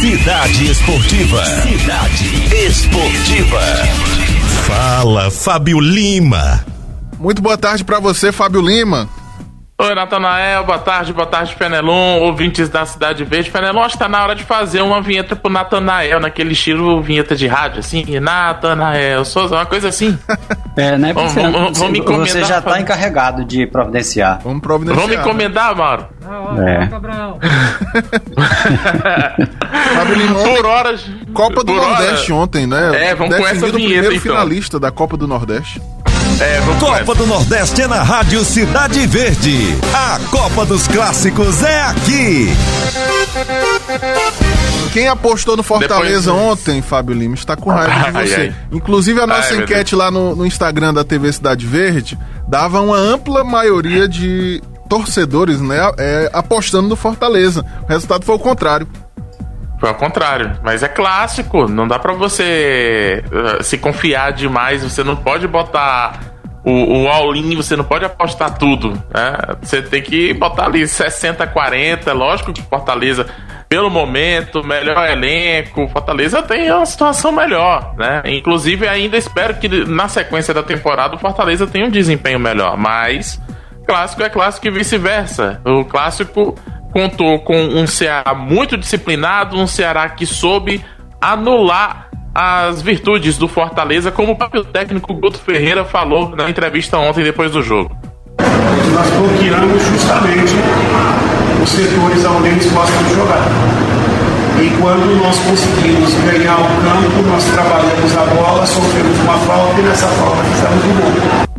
Cidade Esportiva. Cidade Esportiva. Fala, Fábio Lima. Muito boa tarde para você, Fábio Lima. Oi, Natanael, boa tarde, boa tarde, Fenelon, ouvintes da Cidade Verde. Fenelon, acho que tá na hora de fazer uma vinheta pro Natanael, naquele estilo vinheta de rádio, assim, Natanael Souza, uma coisa assim. É, né? Vamos, Você, vamos, vamos me encomendar. você já tá encarregado de providenciar. Vamos providenciar. Vamos me encomendar, Mauro. É. Lima, Por horas. Copa do por Nordeste hora- ontem, né? É, vamos com essa o vinheta, primeiro então. finalista da Copa do Nordeste. É, Copa do Nordeste é na Rádio Cidade Verde. A Copa dos Clássicos é aqui. Quem apostou no Fortaleza Depois- ontem, Fábio Lima, está com raiva de Ai, você. ai. Inclusive, a nossa Ai, enquete lá no, no Instagram da TV Cidade Verde dava uma ampla maioria de torcedores, né, é, apostando no Fortaleza. O resultado foi o contrário. Foi ao contrário, mas é clássico, não dá pra você uh, se confiar demais, você não pode botar o, o all-in, você não pode apostar tudo, né? Você tem que botar ali 60, 40, lógico que Fortaleza, pelo momento, melhor elenco, Fortaleza tem uma situação melhor, né? Inclusive ainda espero que na sequência da temporada o Fortaleza tenha um desempenho melhor, mas clássico é clássico e vice-versa. O clássico contou com um Ceará muito disciplinado, um Ceará que soube anular as virtudes do Fortaleza, como o próprio técnico Guto Ferreira falou na entrevista ontem depois do jogo. nós bloqueamos justamente os setores onde eles gostam de jogar. E quando nós conseguimos ganhar o campo, nós trabalhamos a bola, sofremos uma falta e nessa falta fizemos o gol.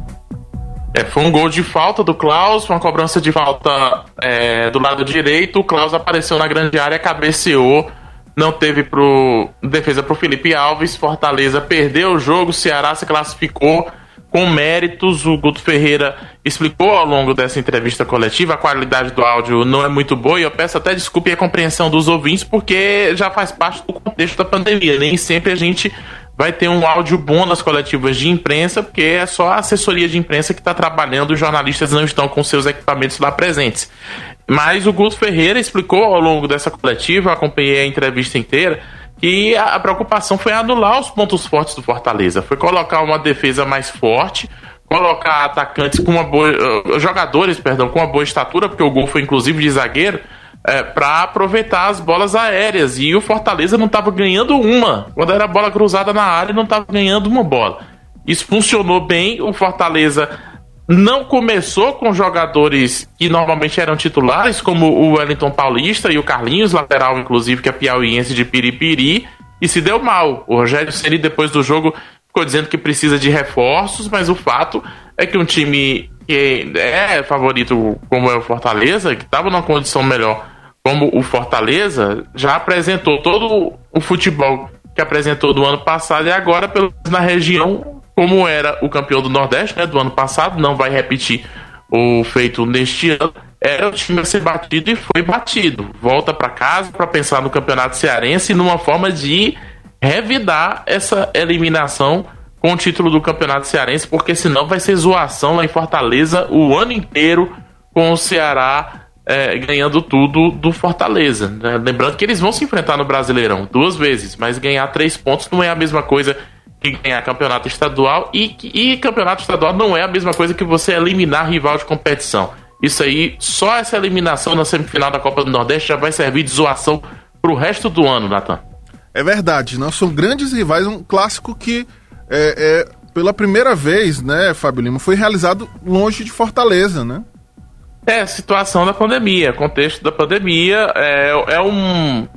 É, foi um gol de falta do Klaus, uma cobrança de falta é, do lado direito. O Klaus apareceu na grande área, cabeceou, não teve pro, defesa pro Felipe Alves. Fortaleza perdeu o jogo, Ceará se classificou com méritos. O Guto Ferreira explicou ao longo dessa entrevista coletiva. A qualidade do áudio não é muito boa e eu peço até desculpa e a compreensão dos ouvintes, porque já faz parte do contexto da pandemia. Nem sempre a gente vai ter um áudio bom nas coletivas de imprensa, porque é só a assessoria de imprensa que está trabalhando, os jornalistas não estão com seus equipamentos lá presentes. Mas o Guto Ferreira explicou ao longo dessa coletiva, acompanhei a entrevista inteira, que a a preocupação foi anular os pontos fortes do Fortaleza, foi colocar uma defesa mais forte, colocar atacantes com uma boa. eh, jogadores, perdão, com uma boa estatura, porque o gol foi inclusive de zagueiro, é, para aproveitar as bolas aéreas. E o Fortaleza não estava ganhando uma. Quando era bola cruzada na área, não estava ganhando uma bola. Isso funcionou bem. O Fortaleza não começou com jogadores que normalmente eram titulares, como o Wellington Paulista e o Carlinhos, lateral, inclusive, que é piauiense de Piripiri, e se deu mal. O Rogério Ceni depois do jogo, ficou dizendo que precisa de reforços, mas o fato é que um time que é favorito como é o Fortaleza, que estava numa condição melhor como o Fortaleza, já apresentou todo o futebol que apresentou do ano passado e agora, pelo na região, como era o campeão do Nordeste né, do ano passado, não vai repetir o feito neste ano, era o time a ser batido e foi batido. Volta para casa para pensar no Campeonato Cearense numa forma de revidar essa eliminação com o título do Campeonato Cearense, porque senão vai ser zoação lá em Fortaleza o ano inteiro com o Ceará é, ganhando tudo do Fortaleza. né? Lembrando que eles vão se enfrentar no Brasileirão duas vezes, mas ganhar três pontos não é a mesma coisa que ganhar campeonato estadual e, e campeonato estadual não é a mesma coisa que você eliminar rival de competição. Isso aí, só essa eliminação na semifinal da Copa do Nordeste já vai servir de zoação pro resto do ano, Natan. É verdade, não são grandes rivais, um clássico que é, é, pela primeira vez, né, Fábio Lima, foi realizado longe de Fortaleza, né? É, situação da pandemia, contexto da pandemia, é, é um,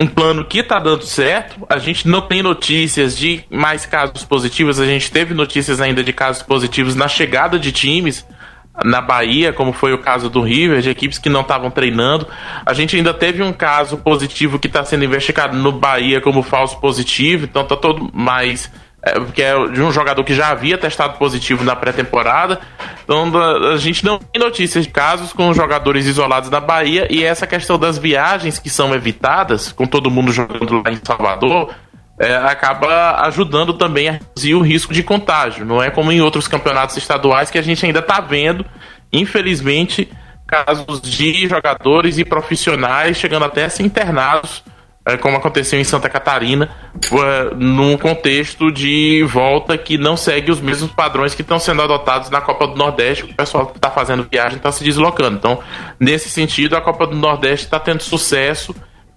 um plano que tá dando certo. A gente não tem notícias de mais casos positivos, a gente teve notícias ainda de casos positivos na chegada de times na Bahia, como foi o caso do River, de equipes que não estavam treinando. A gente ainda teve um caso positivo que está sendo investigado no Bahia como falso positivo, então tá todo mais. É, que é de um jogador que já havia testado positivo na pré-temporada. Então a, gente não tem notícias de casos com jogadores isolados na Bahia e essa questão das viagens que são evitadas, com todo mundo jogando lá em Salvador, é, acaba ajudando também a reduzir o risco de contágio. Não é como em outros campeonatos estaduais que a gente ainda está vendo, infelizmente, casos de jogadores e profissionais chegando até a ser internados como aconteceu em Santa Catarina, uh, num contexto de volta que não segue os mesmos padrões que estão sendo adotados na Copa do Nordeste, o pessoal que está fazendo viagem está se deslocando. Então, nesse sentido, a Copa do Nordeste está tendo sucesso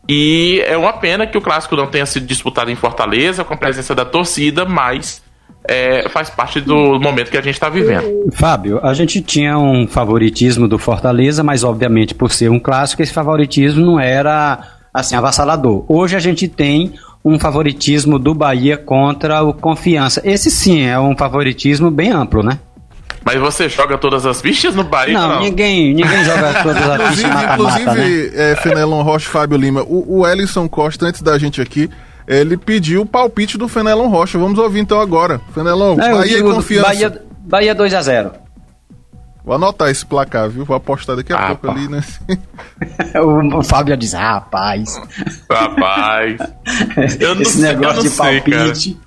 e é uma pena que o clássico não tenha sido disputado em Fortaleza com a presença da torcida, mas é, faz parte do momento que a gente está vivendo. Fábio, a gente tinha um favoritismo do Fortaleza, mas obviamente por ser um clássico, esse favoritismo não era assim avassalador. Hoje a gente tem um favoritismo do Bahia contra o Confiança. Esse sim é um favoritismo bem amplo, né? Mas você joga todas as fichas no Bahia? Não, Não, ninguém, ninguém joga todas as fichas Inclusive, mata-mata, né? inclusive é, Fenelon Rocha e Fábio Lima, o, o Ellison Costa, antes da gente aqui, ele pediu o palpite do Fenelon Rocha. Vamos ouvir então agora. Fenelon, É, Bahia e confiança. Bahia, Bahia 2x0. Vou anotar esse placar, viu? Vou apostar daqui a Ah, pouco pá. ali, né? O, o Fábio diz, ah, rapaz, Rapaz. Eu não esse sei, negócio eu não de sei, palpite.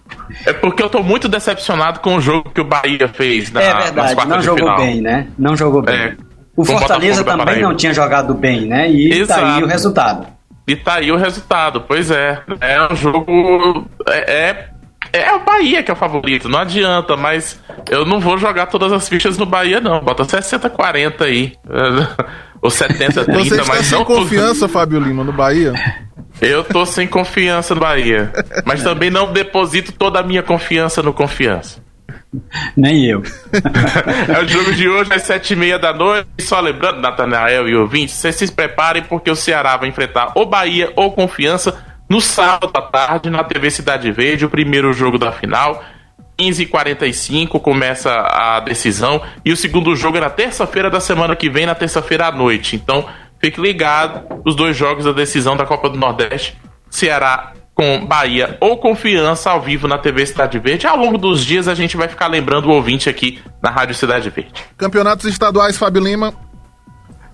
É porque eu tô muito decepcionado com o jogo que o Bahia fez na, é nas verdade, quartas não de jogou final. bem, né? Não jogou bem. É, o Fortaleza também não tinha jogado bem, né? E tá aí Exato. o resultado. E tá aí o resultado, pois é. É um jogo. É, é, é o Bahia que é o favorito, não adianta, mas eu não vou jogar todas as fichas no Bahia, não. Bota 60-40 aí. Ou 70-30, Você está mas sem não. confiança, Fábio Lima, no Bahia? Eu tô sem confiança no Bahia. Mas também não deposito toda a minha confiança no confiança. Nem eu. É o jogo de hoje às sete e meia da noite. E só lembrando, Natanael e ouvintes, vocês se preparem porque o Ceará vai enfrentar ou Bahia ou Confiança no sábado à tarde na TV Cidade Verde, o primeiro jogo da final. 15h45 começa a decisão e o segundo jogo é na terça-feira da semana que vem, na terça-feira à noite. Então, fique ligado, os dois jogos da decisão da Copa do Nordeste, Ceará com Bahia ou Confiança ao vivo na TV Cidade Verde. Ao longo dos dias a gente vai ficar lembrando o ouvinte aqui na Rádio Cidade Verde. Campeonatos estaduais, Fábio Lima.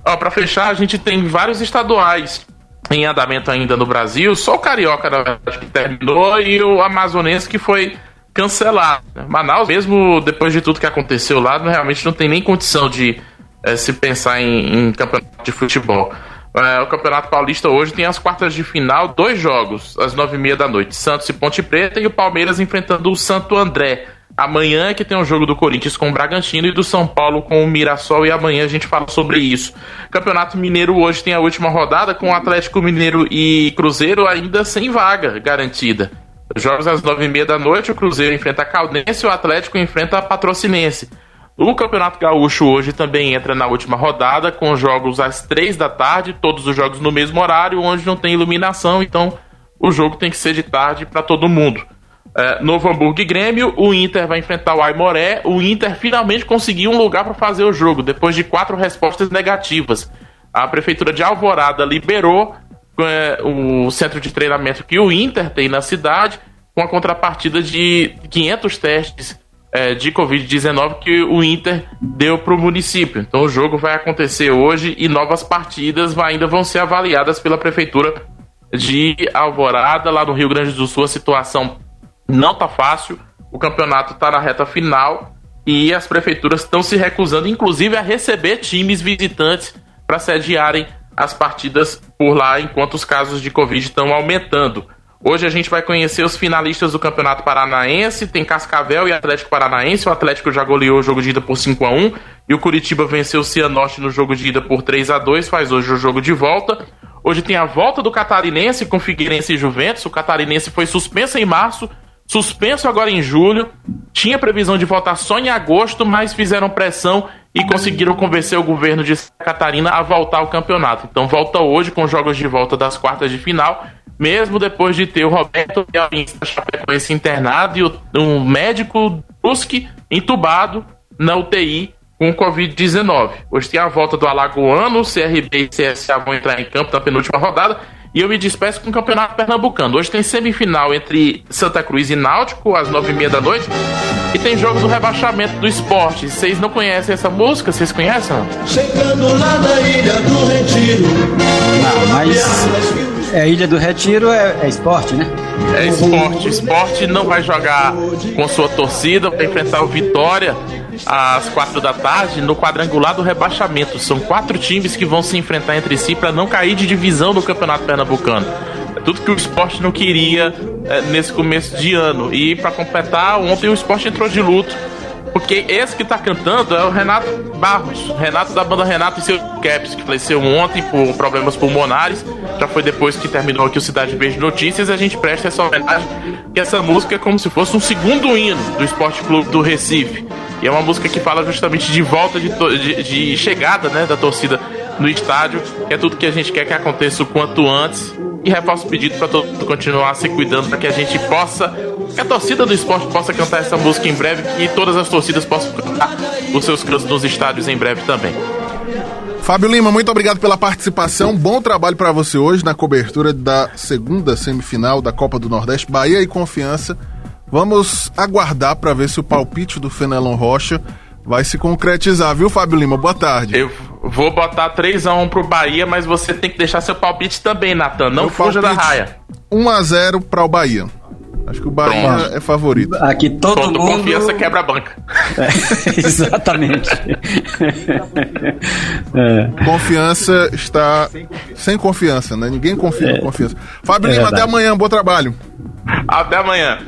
Ó, pra fechar, a gente tem vários estaduais em andamento ainda no Brasil. Só o Carioca, na verdade, que terminou e o Amazonense que foi cancelado. né? Manaus, mesmo depois de tudo que aconteceu lá, realmente não tem nem condição de eh, se pensar em, em campeonato de futebol. Eh, o Campeonato Paulista hoje tem as quartas de final, dois jogos, às nove e meia da noite. Santos e Ponte Preta e o Palmeiras enfrentando o Santo André. Amanhã é que tem um jogo do Corinthians com o Bragantino e do São Paulo com o Mirassol e amanhã a gente fala sobre isso. Campeonato Mineiro hoje tem a última rodada com o Atlético Mineiro e Cruzeiro ainda sem vaga garantida. Jogos às nove e meia da noite, o Cruzeiro enfrenta a Caldense e o Atlético enfrenta a Patrocinense. O Campeonato Gaúcho hoje também entra na última rodada com jogos às três da tarde, todos os jogos no mesmo horário, onde não tem iluminação, então o jogo tem que ser de tarde para todo mundo. É, Novo Hamburgo e Grêmio, o Inter vai enfrentar o Aimoré. O Inter finalmente conseguiu um lugar para fazer o jogo, depois de quatro respostas negativas. A Prefeitura de Alvorada liberou é, o centro de treinamento que o Inter tem na cidade, com a contrapartida de 500 testes é, de Covid-19 que o Inter deu para o município. Então o jogo vai acontecer hoje e novas partidas ainda vão ser avaliadas pela Prefeitura de Alvorada, lá no Rio Grande do Sul. A situação não tá fácil, o campeonato tá na reta final e as prefeituras estão se recusando, inclusive, a receber times visitantes para sediarem as partidas por lá, enquanto os casos de Covid estão aumentando. Hoje a gente vai conhecer os finalistas do Campeonato Paranaense. Tem Cascavel e Atlético Paranaense. O Atlético já goleou o jogo de ida por 5 a 1 e o Curitiba venceu o Cianorte no jogo de ida por 3 a 2 Faz hoje o jogo de volta. Hoje tem a volta do Catarinense com Figueirense e Juventus. O Catarinense foi suspenso em março, suspenso agora em julho. Tinha previsão de voltar só em agosto, mas fizeram pressão e conseguiram convencer o governo de Santa Catarina a voltar ao campeonato. Então volta hoje com jogos de volta das quartas de final, mesmo depois de ter o Roberto da Chapecoense internado e um médico Brusque entubado na UTI com Covid-19. Hoje tem a volta do Alagoano, o CRB e CSA vão entrar em campo na penúltima rodada. E eu me despeço com o Campeonato Pernambucano. Hoje tem semifinal entre Santa Cruz e Náutico, às nove e meia da noite. E tem jogo do rebaixamento do esporte. Vocês não conhecem essa música? Vocês conhecem? Chegando lá na ilha do Retiro. Não, mas é Ilha do Retiro é, é esporte, né? É esporte. Esporte não vai jogar com sua torcida, vai enfrentar o Vitória às quatro da tarde no quadrangular do rebaixamento. São quatro times que vão se enfrentar entre si para não cair de divisão no Campeonato Pernambucano. tudo que o esporte não queria é, nesse começo de ano. E para completar, ontem o esporte entrou de luto porque esse que tá cantando é o Renato Barros, Renato da banda Renato e seu Caps, que faleceu ontem por problemas pulmonares. Já foi depois que terminou aqui o Cidade Verde Notícias. A gente presta essa homenagem, que essa música é como se fosse um segundo hino do Esporte Clube do Recife. E é uma música que fala justamente de volta de, de, de chegada né, da torcida no estádio, que é tudo que a gente quer que aconteça o quanto antes. E reforço o pedido para todo mundo continuar se cuidando para que a gente possa, que a torcida do esporte possa cantar essa música em breve, que todas as torcidas possam cantar os seus cantos nos estádios em breve também. Fábio Lima, muito obrigado pela participação. Bom trabalho para você hoje na cobertura da segunda semifinal da Copa do Nordeste, Bahia e Confiança. Vamos aguardar para ver se o palpite do Fenelon Rocha vai se concretizar, viu, Fábio Lima? Boa tarde. Eu vou botar 3x1 pro Bahia, mas você tem que deixar seu palpite também, Natan. Não fuja da raia. 1x0 para o Bahia. Acho que o Bahia Pronto. é favorito. Aqui todo mundo... confiança quebra a banca. É, exatamente. é. Confiança está sem confiança, né? Ninguém confia é. na confiança. Fábio é Lima, verdade. até amanhã. Bom trabalho. Até amanhã.